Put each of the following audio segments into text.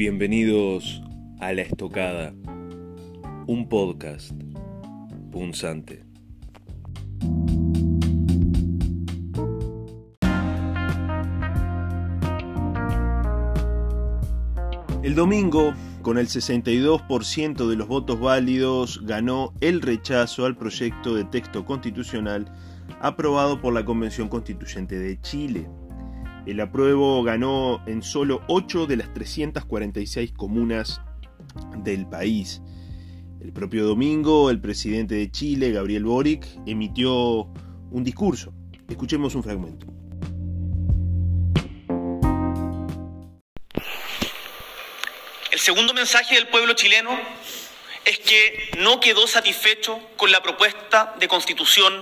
Bienvenidos a La Estocada, un podcast punzante. El domingo, con el 62% de los votos válidos, ganó el rechazo al proyecto de texto constitucional aprobado por la Convención Constituyente de Chile. El apruebo ganó en solo 8 de las 346 comunas del país. El propio domingo, el presidente de Chile, Gabriel Boric, emitió un discurso. Escuchemos un fragmento. El segundo mensaje del pueblo chileno es que no quedó satisfecho con la propuesta de constitución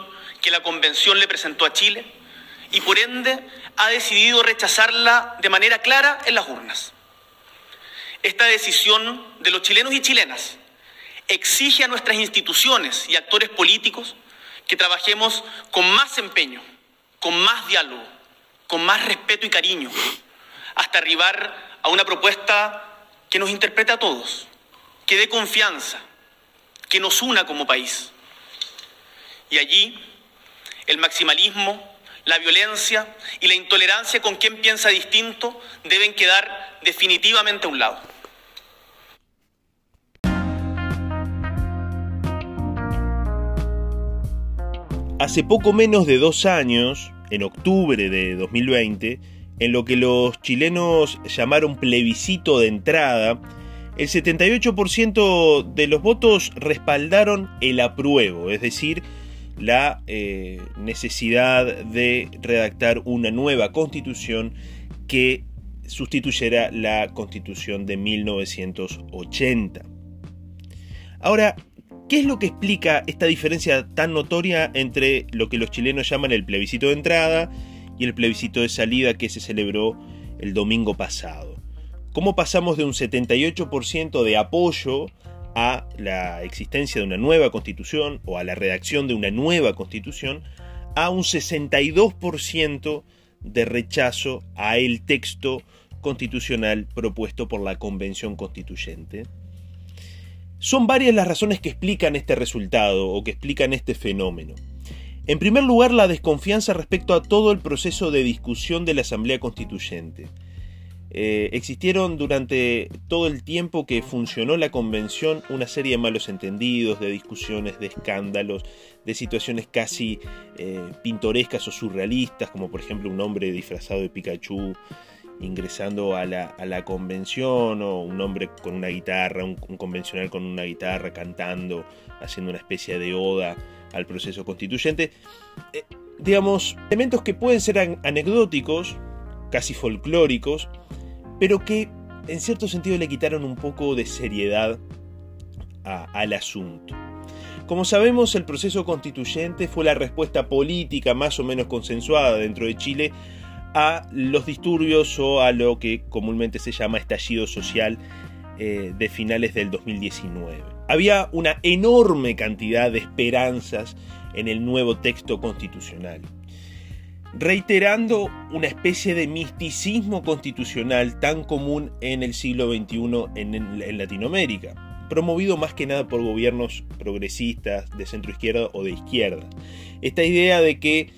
que la convención le presentó a Chile y por ende ha decidido rechazarla de manera clara en las urnas. Esta decisión de los chilenos y chilenas exige a nuestras instituciones y actores políticos que trabajemos con más empeño, con más diálogo, con más respeto y cariño, hasta arribar a una propuesta que nos interprete a todos, que dé confianza, que nos una como país. Y allí el maximalismo, la violencia y la intolerancia con quien piensa distinto deben quedar definitivamente a un lado. Hace poco menos de dos años, en octubre de 2020, en lo que los chilenos llamaron plebiscito de entrada, el 78% de los votos respaldaron el apruebo, es decir, la eh, necesidad de redactar una nueva constitución que sustituyera la constitución de 1980. Ahora, ¿qué es lo que explica esta diferencia tan notoria entre lo que los chilenos llaman el plebiscito de entrada y el plebiscito de salida que se celebró el domingo pasado? ¿Cómo pasamos de un 78% de apoyo a la existencia de una nueva constitución o a la redacción de una nueva constitución a un 62% de rechazo a el texto constitucional propuesto por la Convención Constituyente. Son varias las razones que explican este resultado o que explican este fenómeno. En primer lugar, la desconfianza respecto a todo el proceso de discusión de la Asamblea Constituyente. Eh, existieron durante todo el tiempo que funcionó la convención una serie de malos entendidos, de discusiones, de escándalos, de situaciones casi eh, pintorescas o surrealistas, como por ejemplo un hombre disfrazado de Pikachu ingresando a la, convención, o un hombre con una guitarra, un, convencional con una guitarra cantando, haciendo una especie de oda al proceso constituyente. Eh, digamos, elementos que pueden ser anecdóticos, casi folclóricos, pero que en cierto sentido le quitaron un poco de seriedad al asunto. Como sabemos, el proceso constituyente fue la respuesta política más o menos consensuada dentro de Chile a los disturbios o a lo que comúnmente se llama estallido social eh, de finales del 2019. Había una enorme cantidad de esperanzas en el nuevo texto constitucional reiterando una especie de misticismo constitucional tan común en el siglo XXI en, Latinoamérica, promovido más que nada por gobiernos progresistas de centro izquierda o de izquierda. Esta idea de que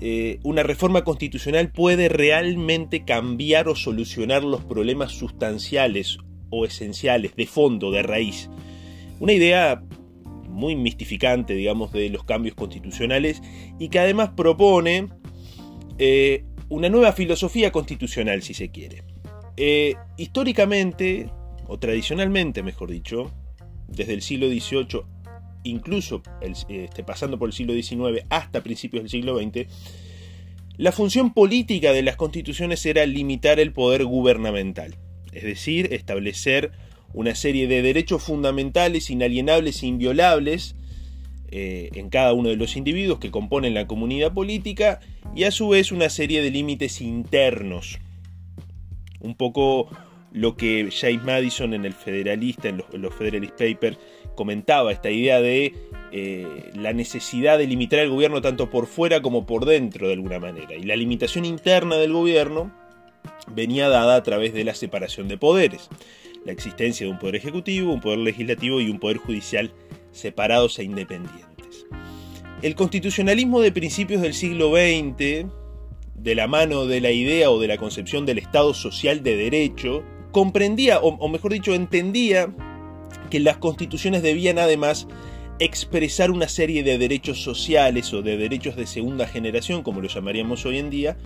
eh, una reforma constitucional puede realmente cambiar o solucionar los problemas sustanciales o esenciales, de fondo, de raíz. Una idea muy mistificante, digamos, de los cambios constitucionales y que además propone eh, una nueva filosofía constitucional, si se quiere. Eh, históricamente, o tradicionalmente, mejor dicho, desde el siglo XVIII, incluso este, pasando por el siglo XIX hasta principios del siglo XX, la función política de las constituciones era limitar el poder gubernamental, es decir, establecer una serie de derechos fundamentales, inalienables e inviolables eh, en cada uno de los individuos que componen la comunidad política y a su vez una serie de límites internos. Un poco lo que James Madison en el Federalista, en los, Federalist Papers, comentaba, esta idea de eh, la necesidad de limitar el gobierno tanto por fuera como por dentro de alguna manera. Y la limitación interna del gobierno venía dada a través de la separación de poderes. la existencia de un poder ejecutivo, un poder legislativo y un poder judicial separados e independientes. El constitucionalismo de principios del siglo XX, de la mano de la idea o de la concepción del Estado social de derecho, comprendía, o, mejor dicho, entendía que las constituciones debían además expresar una serie de derechos sociales o de derechos de segunda generación, como lo llamaríamos hoy en día,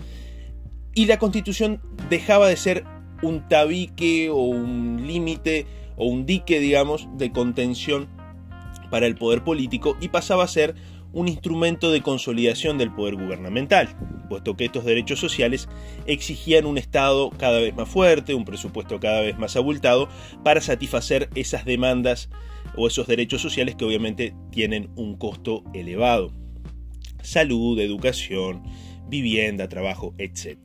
y la constitución dejaba de ser un tabique o un límite o un dique, digamos, de contención para el poder político y pasaba a ser un instrumento de consolidación del poder gubernamental, puesto que estos derechos sociales exigían un Estado cada vez más fuerte, un presupuesto cada vez más abultado, para satisfacer esas demandas o esos derechos sociales que obviamente tienen un costo elevado. Salud, educación, vivienda, trabajo, etc.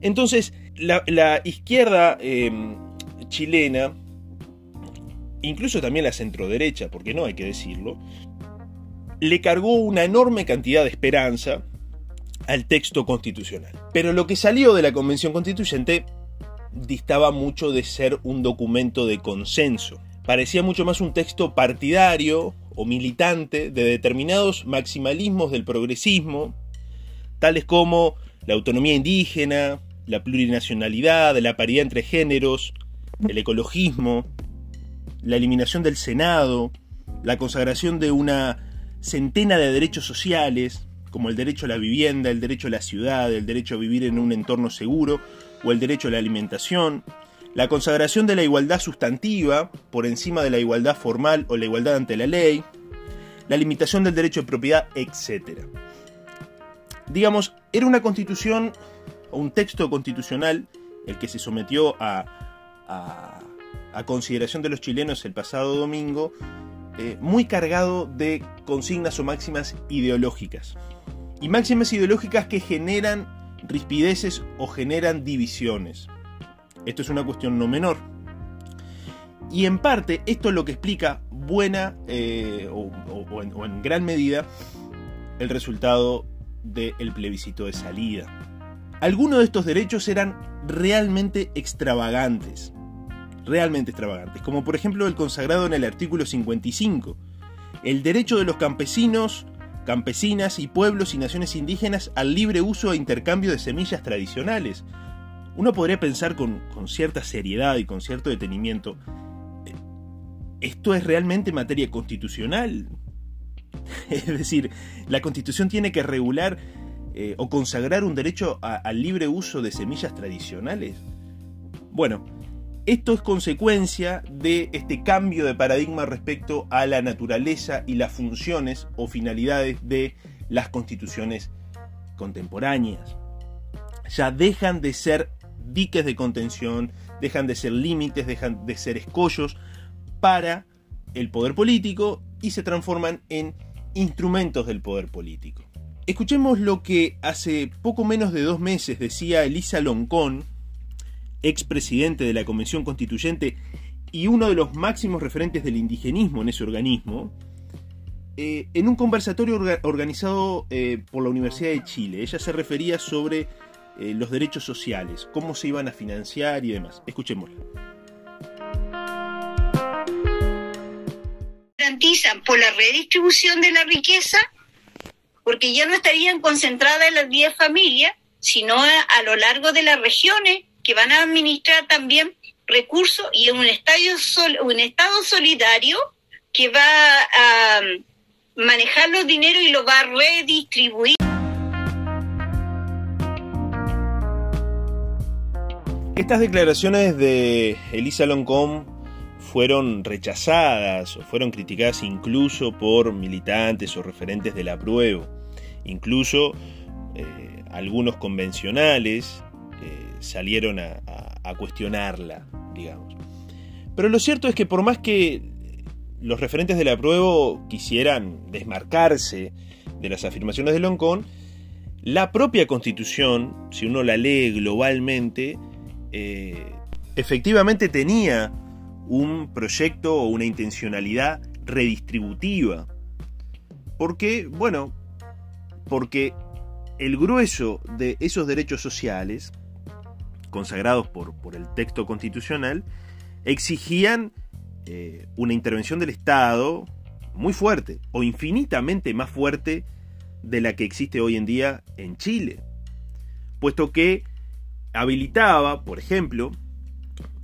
Entonces, la, izquierda em, chilena, incluso también la centroderecha, porque no hay que decirlo, le cargó una enorme cantidad de esperanza al texto constitucional. Pero lo que salió de la Convención Constituyente distaba mucho de ser un documento de consenso. Parecía mucho más un texto partidario o militante de determinados maximalismos del progresismo, tales como la autonomía indígena, la plurinacionalidad, la paridad entre géneros, el ecologismo, la eliminación del Senado, la consagración de una centena de derechos sociales, como el derecho a la vivienda, el derecho a la ciudad, el derecho a vivir en un entorno seguro o el derecho a la alimentación, la consagración de la igualdad sustantiva por encima de la igualdad formal o la igualdad ante la ley, la limitación del derecho de propiedad, etc. Digamos, era una constitución o un texto constitucional el que se sometió a, a consideración de los chilenos el pasado domingo, eh, muy cargado de consignas o máximas ideológicas. Y máximas ideológicas que generan rispideces o generan divisiones. Esto es una cuestión no menor. Y en parte esto es lo que explica buena eh, o, en, gran medida el resultado del plebiscito de salida. Algunos de estos derechos eran realmente extravagantes realmente extravagantes, como por ejemplo el consagrado en el artículo 55, el derecho de los campesinos, campesinas y pueblos y naciones indígenas al libre uso e intercambio de semillas tradicionales. Uno podría pensar con, cierta seriedad y con cierto detenimiento, ¿esto es realmente materia constitucional? Es decir, la constitución tiene que regular eh, o consagrar un derecho al libre uso de semillas tradicionales. Bueno, esto es consecuencia de este cambio de paradigma respecto a la naturaleza y las funciones o finalidades de las constituciones contemporáneas. Ya dejan de ser diques de contención, dejan de ser límites, dejan de ser escollos para el poder político y se transforman en instrumentos del poder político. Escuchemos lo que hace poco menos de dos meses decía Elisa Loncón, expresidente de la Convención Constituyente y uno de los máximos referentes del indigenismo en ese organismo, eh, en un conversatorio organizado eh, por la Universidad de Chile. Ella se refería sobre eh, los derechos sociales, cómo se iban a financiar y demás. Escuchémosla. Garantizan por la redistribución de la riqueza, porque ya no estarían concentradas en las 10 familias, sino a lo largo de las regiones que van a administrar también recursos y un, estadio un Estado solidario que va a um, manejar los dineros y los va a redistribuir. Estas declaraciones de Elisa Loncom fueron rechazadas o fueron criticadas incluso por militantes o referentes de la prueba, incluso eh, algunos convencionales salieron a, cuestionarla, digamos. Pero lo cierto es que por más que los referentes de la prueba quisieran desmarcarse de las afirmaciones de Loncón, la propia constitución, si uno la lee globalmente, eh, efectivamente tenía un proyecto o una intencionalidad redistributiva. Porque, bueno, porque el grueso de esos derechos sociales consagrados por, por el texto constitucional, exigían eh, una intervención del Estado muy fuerte o infinitamente más fuerte de la que existe hoy en día en Chile, puesto que habilitaba, por ejemplo,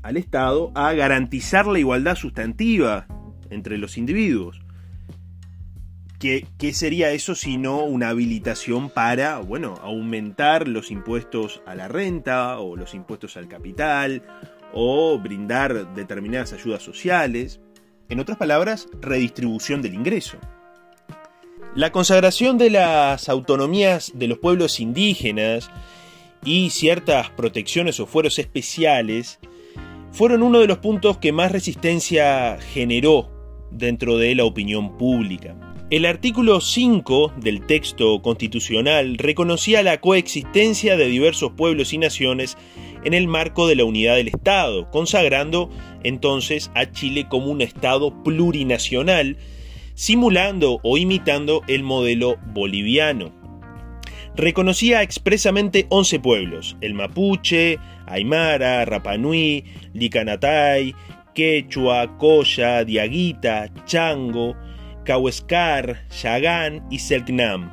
al Estado a garantizar la igualdad sustantiva entre los individuos. ¿Qué, ¿Qué, sería eso sino una habilitación para, bueno, aumentar los impuestos a la renta o los impuestos al capital o brindar determinadas ayudas sociales? En otras palabras, redistribución del ingreso. La consagración de las autonomías de los pueblos indígenas y ciertas protecciones o fueros especiales fueron uno de los puntos que más resistencia generó dentro de la opinión pública. El artículo 5 del texto constitucional reconocía la coexistencia de diversos pueblos y naciones en el marco de la unidad del Estado, consagrando entonces a Chile como un Estado plurinacional, simulando o imitando el modelo boliviano. Reconocía expresamente 11 pueblos, el mapuche, aymara, rapanui, licanatay, quechua, coya, diaguita, chango, cahuescar, yagán y selknam,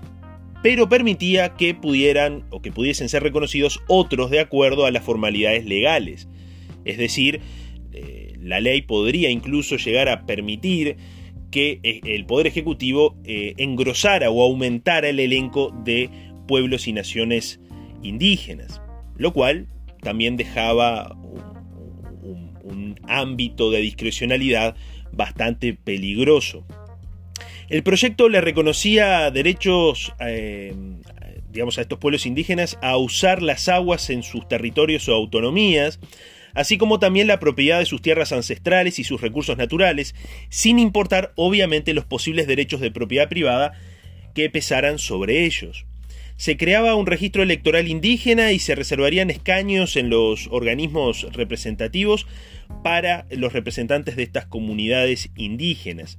pero permitía que pudieran o que pudiesen ser reconocidos otros de acuerdo a las formalidades legales. Es decir, eh, la ley podría incluso llegar a permitir que eh, el Poder Ejecutivo eh, engrosara o aumentara el elenco de pueblos y naciones indígenas, lo cual también dejaba un ámbito de discrecionalidad bastante peligroso. El proyecto le reconocía derechos, eh, digamos, a estos pueblos indígenas a usar las aguas en sus territorios o autonomías, así como también la propiedad de sus tierras ancestrales y sus recursos naturales, sin importar obviamente los posibles derechos de propiedad privada que pesaran sobre ellos. Se creaba un registro electoral indígena y se reservarían escaños en los organismos representativos para los representantes de estas comunidades indígenas.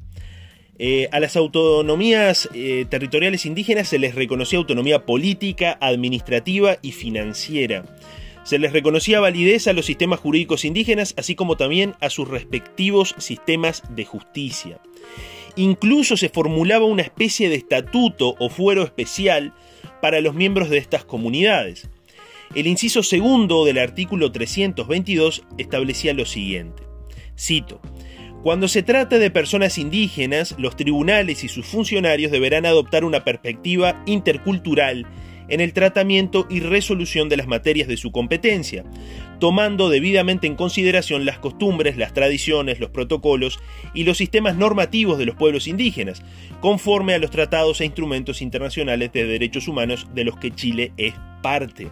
Eh, a las autonomías eh, territoriales indígenas se les reconocía autonomía política, administrativa y financiera. Se les reconocía validez a los sistemas jurídicos indígenas, así como también a sus respectivos sistemas de justicia. Incluso se formulaba una especie de estatuto o fuero especial para los miembros de estas comunidades. El inciso segundo del artículo 322 establecía lo siguiente. Cito, cuando se trata de personas indígenas, los tribunales y sus funcionarios deberán adoptar una perspectiva intercultural en el tratamiento y resolución de las materias de su competencia, tomando debidamente en consideración las costumbres, las tradiciones, los protocolos y los sistemas normativos de los pueblos indígenas, conforme a los tratados e instrumentos internacionales de derechos humanos de los que Chile es parte.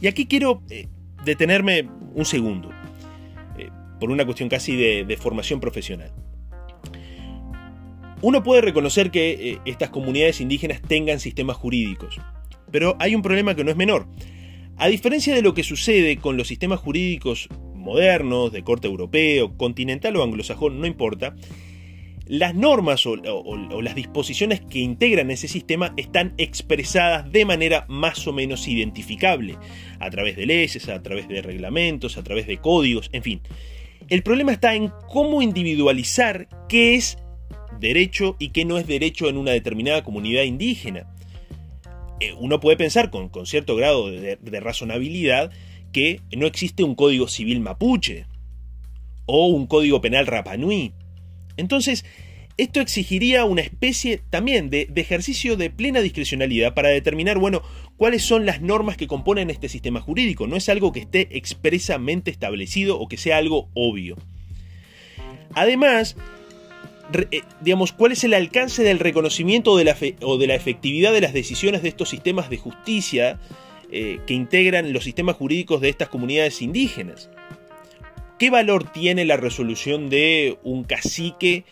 Y aquí quiero eh, detenerme un segundo por una cuestión casi de, formación profesional. Uno puede reconocer que eh, estas comunidades indígenas tengan sistemas jurídicos, pero hay un problema que no es menor. A diferencia de lo que sucede con los sistemas jurídicos modernos, de corte europeo, continental o anglosajón, no importa, las normas o, las disposiciones que integran ese sistema están expresadas de manera más o menos identificable, a través de leyes, a través de reglamentos, a través de códigos, en fin. El problema está en cómo individualizar qué es derecho y qué no es derecho en una determinada comunidad indígena. Eh, uno puede pensar con, cierto grado de, de razonabilidad que no existe un código civil mapuche o un código penal rapanui. Entonces, esto exigiría una especie también de, ejercicio de plena discrecionalidad para determinar, bueno, cuáles son las normas que componen este sistema jurídico. No es algo que esté expresamente establecido o que sea algo obvio. Además, eh, digamos, cuál es el alcance del reconocimiento de la o de la efectividad de las decisiones de estos sistemas de justicia eh, que integran los sistemas jurídicos de estas comunidades indígenas. ¿Qué valor tiene la resolución de un cacique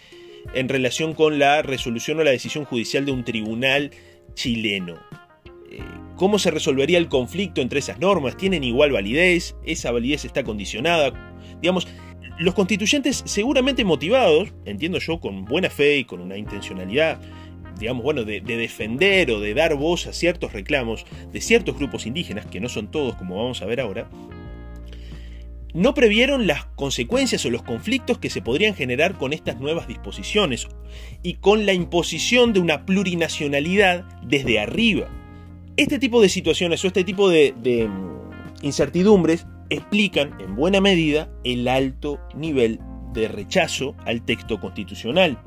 en relación con la resolución o la decisión judicial de un tribunal chileno. Eh, ¿Cómo se resolvería el conflicto entre esas normas? ¿Tienen igual validez? ¿Esa validez está condicionada? Digamos, los constituyentes seguramente motivados, entiendo yo, con buena fe y con una intencionalidad, digamos, bueno, de, de, defender o de dar voz a ciertos reclamos de ciertos grupos indígenas, que no son todos como vamos a ver ahora, no previeron las consecuencias o los conflictos que se podrían generar con estas nuevas disposiciones y con la imposición de una plurinacionalidad desde arriba. Este tipo de situaciones o este tipo de, mm, incertidumbres explican en buena medida el alto nivel de rechazo al texto constitucional.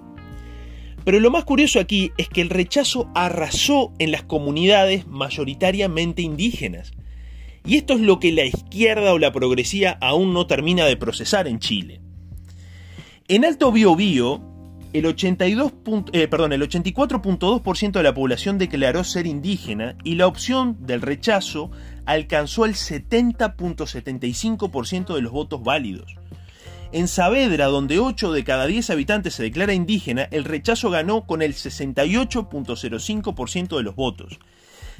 Pero lo más curioso aquí es que el rechazo arrasó en las comunidades mayoritariamente indígenas. Y esto es lo que la izquierda o la progresía aún no termina de procesar en Chile. En Alto Biobío, el, 82 eh, el 84.2% de la población declaró ser indígena y la opción del rechazo alcanzó el 70.75% de los votos válidos. En Saavedra, donde 8 de cada 10 habitantes se declara indígena, el rechazo ganó con el 68.05% de los votos.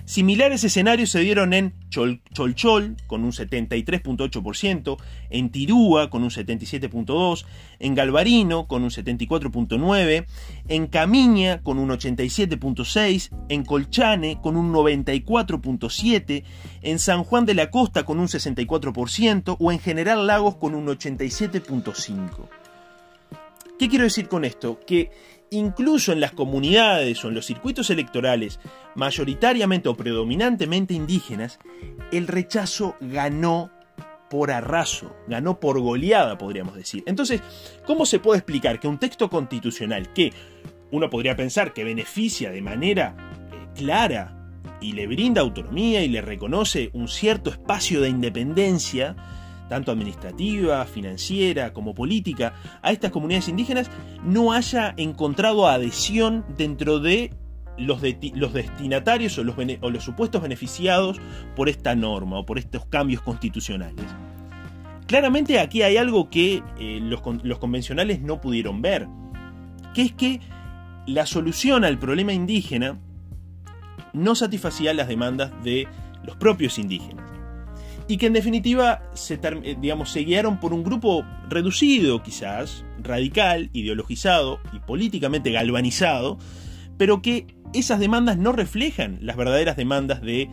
Similares escenarios se dieron en Cholchol con un 73.8%, en Tirúa con un 77.2%, en Galvarino con un 74.9%, en Camiña con un 87.6%, en Colchane con un 94.7%, en San Juan de la Costa con un 64% o en General Lagos con un 87.5%. ¿Qué quiero decir con esto? Que incluso en las comunidades o en los circuitos electorales mayoritariamente o predominantemente indígenas, el rechazo ganó por arraso, ganó por goleada, podríamos decir. Entonces, ¿cómo se puede explicar que un texto constitucional que uno podría pensar que beneficia de manera eh, clara y le brinda autonomía y le reconoce un cierto espacio de independencia, tanto administrativa, financiera como política, a estas comunidades indígenas, no haya encontrado adhesión dentro de los, destinatarios o los, o los supuestos beneficiados por esta norma o por estos cambios constitucionales. Claramente aquí hay algo que eh, los, los convencionales no pudieron ver, que es que la solución al problema indígena no satisfacía las demandas de los propios indígenas y que en definitiva se, eh, digamos, se guiaron por un grupo reducido quizás, radical, ideologizado y políticamente galvanizado, pero que esas demandas no reflejan las verdaderas demandas de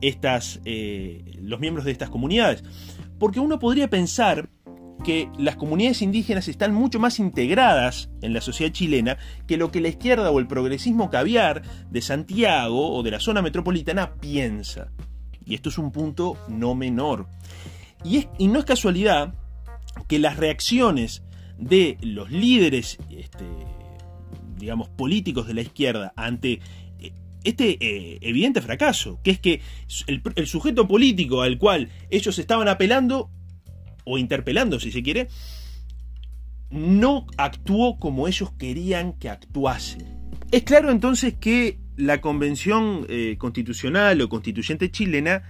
estas, eh, los miembros de estas comunidades. Porque uno podría pensar que las comunidades indígenas están mucho más integradas en la sociedad chilena que lo que la izquierda o el progresismo caviar de Santiago o de la zona metropolitana piensa. Y esto es un punto no menor. Y, es, y no es casualidad que las reacciones de los líderes, este, digamos, políticos de la izquierda ante eh, este eh, evidente fracaso, que es que el, el, sujeto político al cual ellos estaban apelando, o interpelando si se quiere, no actuó como ellos querían que actuase. Es claro entonces que la Convención eh, Constitucional o Constituyente chilena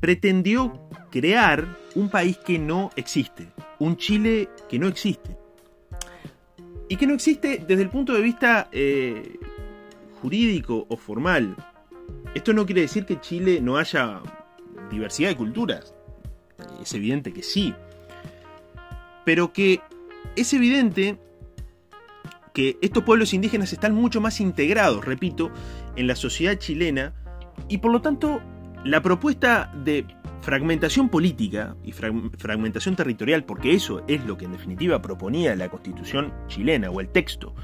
pretendió crear un país que no existe, un Chile que no existe. Y que no existe desde el punto de vista eh, jurídico o formal. Esto no quiere decir que Chile no haya diversidad de culturas. Es evidente que sí. Pero que es evidente que estos pueblos indígenas están mucho más integrados, repito, en la sociedad chilena y por lo tanto la propuesta de fragmentación política y fragmentación territorial, porque eso es lo que en definitiva proponía la constitución chilena o el texto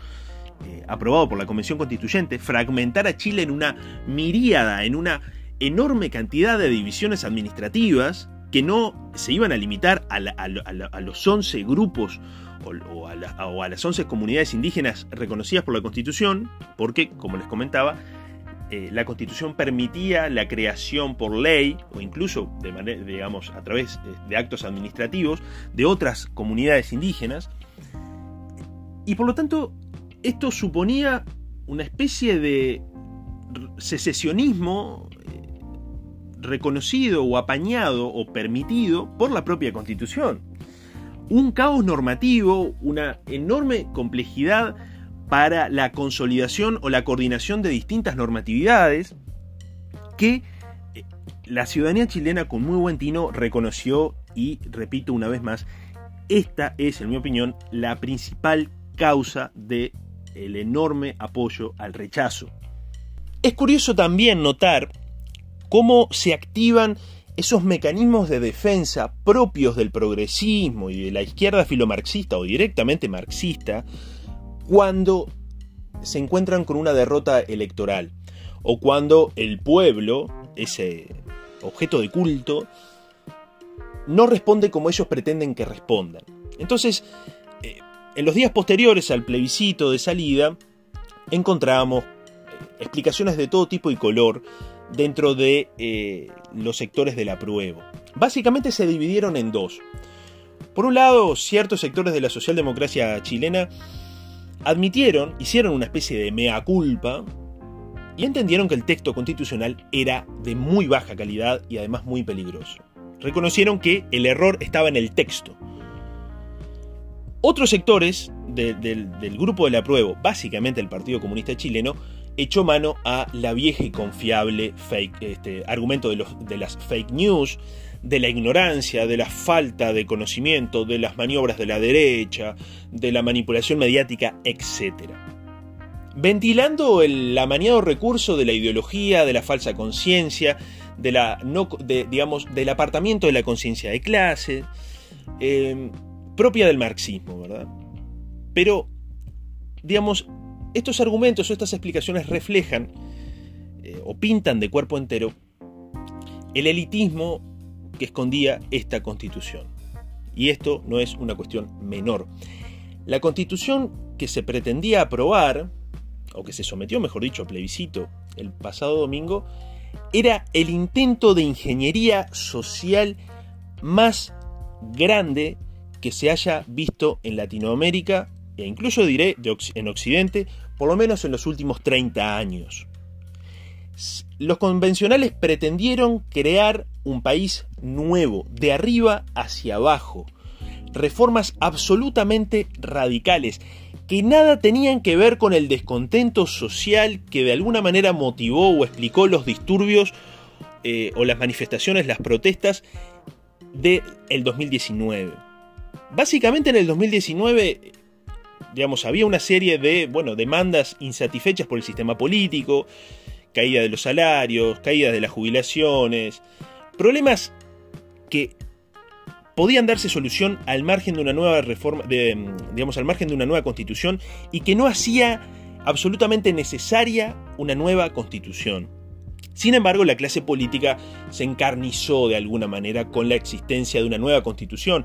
eh, aprobado por la Convención Constituyente, fragmentar a Chile en una miríada, en una enorme cantidad de divisiones administrativas que no se iban a limitar a, a los 11 grupos o, a las 11 comunidades indígenas reconocidas por la Constitución, porque, como les comentaba, eh, la Constitución permitía la creación por ley o incluso de manera, digamos, a través de actos administrativos de otras comunidades indígenas. Y por lo tanto, esto suponía una especie de secesionismo eh, reconocido o apañado o permitido por la propia Constitución un caos normativo, una enorme complejidad para la consolidación o la coordinación de distintas normatividades que eh, la ciudadanía chilena con muy buen tino reconoció y repito una vez más, esta es en mi opinión la principal causa del el enorme apoyo al rechazo. Es curioso también notar cómo se activan esos mecanismos de defensa propios del progresismo y de la izquierda filomarxista o directamente marxista cuando se encuentran con una derrota electoral o cuando el pueblo, ese objeto de culto, no responde como ellos pretenden que respondan. Entonces, eh, en los días posteriores al plebiscito de salida, encontramos eh, explicaciones de todo tipo y color dentro de eh, los sectores del apruebo. Básicamente se dividieron en dos. Por un lado, ciertos sectores de la socialdemocracia chilena admitieron, hicieron una especie de mea culpa y entendieron que el texto constitucional era de muy baja calidad y además muy peligroso. Reconocieron que el error estaba en el texto. Otros sectores del grupo del apruebo, básicamente el Partido Comunista Chileno, echó mano a la vieja y confiable fake, este, argumento de, las fake news, de la ignorancia, de la falta de conocimiento, de las maniobras de la derecha, de la manipulación mediática, etc. Ventilando el amaniado recurso de la ideología, de la falsa conciencia, de la no, digamos, del apartamiento de la conciencia de clase, eh, propia del marxismo, ¿verdad? Pero, digamos, estos argumentos o estas explicaciones reflejan eh, o pintan de cuerpo entero el elitismo que escondía esta constitución. Y esto no es una cuestión menor. La constitución que se pretendía aprobar, o que se sometió, mejor dicho, a plebiscito el pasado domingo, era el intento de ingeniería social más grande que se haya visto en Latinoamérica e incluso diré en Occidente, por lo menos en los últimos 30 años. Los convencionales pretendieron crear un país nuevo, de arriba hacia abajo, reformas absolutamente radicales, que nada tenían que ver con el descontento social que de alguna manera motivó o explicó los disturbios eh, o las manifestaciones, las protestas del el 2019. Básicamente en el 2019 digamos, había una serie de, bueno, demandas insatisfechas por el sistema político, caída de los salarios, caída de las jubilaciones, problemas que podían darse solución al margen de una nueva reforma, digamos, al margen de una nueva constitución y que no hacía absolutamente necesaria una nueva constitución. Sin embargo, la clase política se encarnizó de alguna manera con la existencia de una nueva constitución,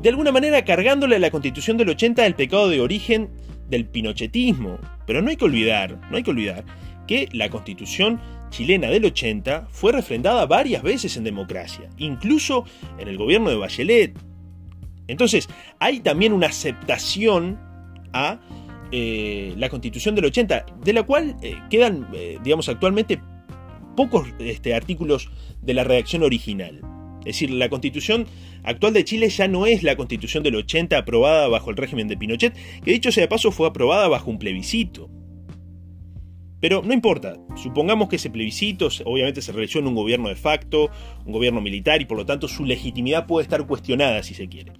de alguna manera cargándole a la constitución del 80 el pecado de origen del pinochetismo. Pero no hay que olvidar, no hay que olvidar que la constitución chilena del 80 fue refrendada varias veces en democracia, incluso en el gobierno de Bachelet. Entonces, hay también una aceptación a eh, la constitución del 80, de la cual eh, quedan, eh, digamos, actualmente pocos este, artículos de la redacción original. Es decir, la constitución actual de Chile ya no es la constitución del 80 aprobada bajo el régimen de Pinochet, que dicho sea de paso fue aprobada bajo un plebiscito. Pero no importa, supongamos que ese plebiscito obviamente se realizó en un gobierno de facto, un gobierno militar y por lo tanto su legitimidad puede estar cuestionada si se quiere.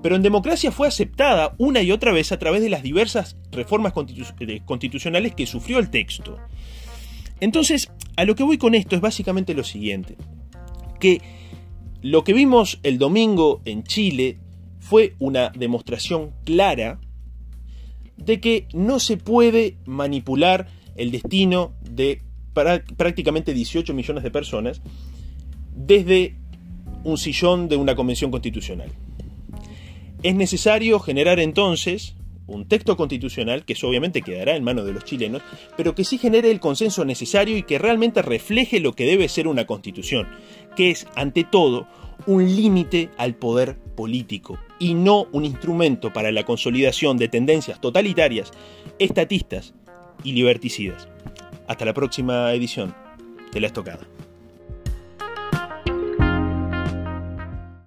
Pero en democracia fue aceptada una y otra vez a través de las diversas reformas constitucionales que sufrió el texto. Entonces, a lo que voy con esto es básicamente lo siguiente, que lo que vimos el domingo en Chile fue una demostración clara de que no se puede manipular el destino de prácticamente 18 millones de personas desde un sillón de una convención constitucional. Es necesario generar entonces un texto constitucional que obviamente quedará en manos de los chilenos, pero que sí genere el consenso necesario y que realmente refleje lo que debe ser una constitución, que es, ante todo, un límite al poder político y no un instrumento para la consolidación de tendencias totalitarias, estatistas y liberticidas. Hasta la próxima edición de La Estocada.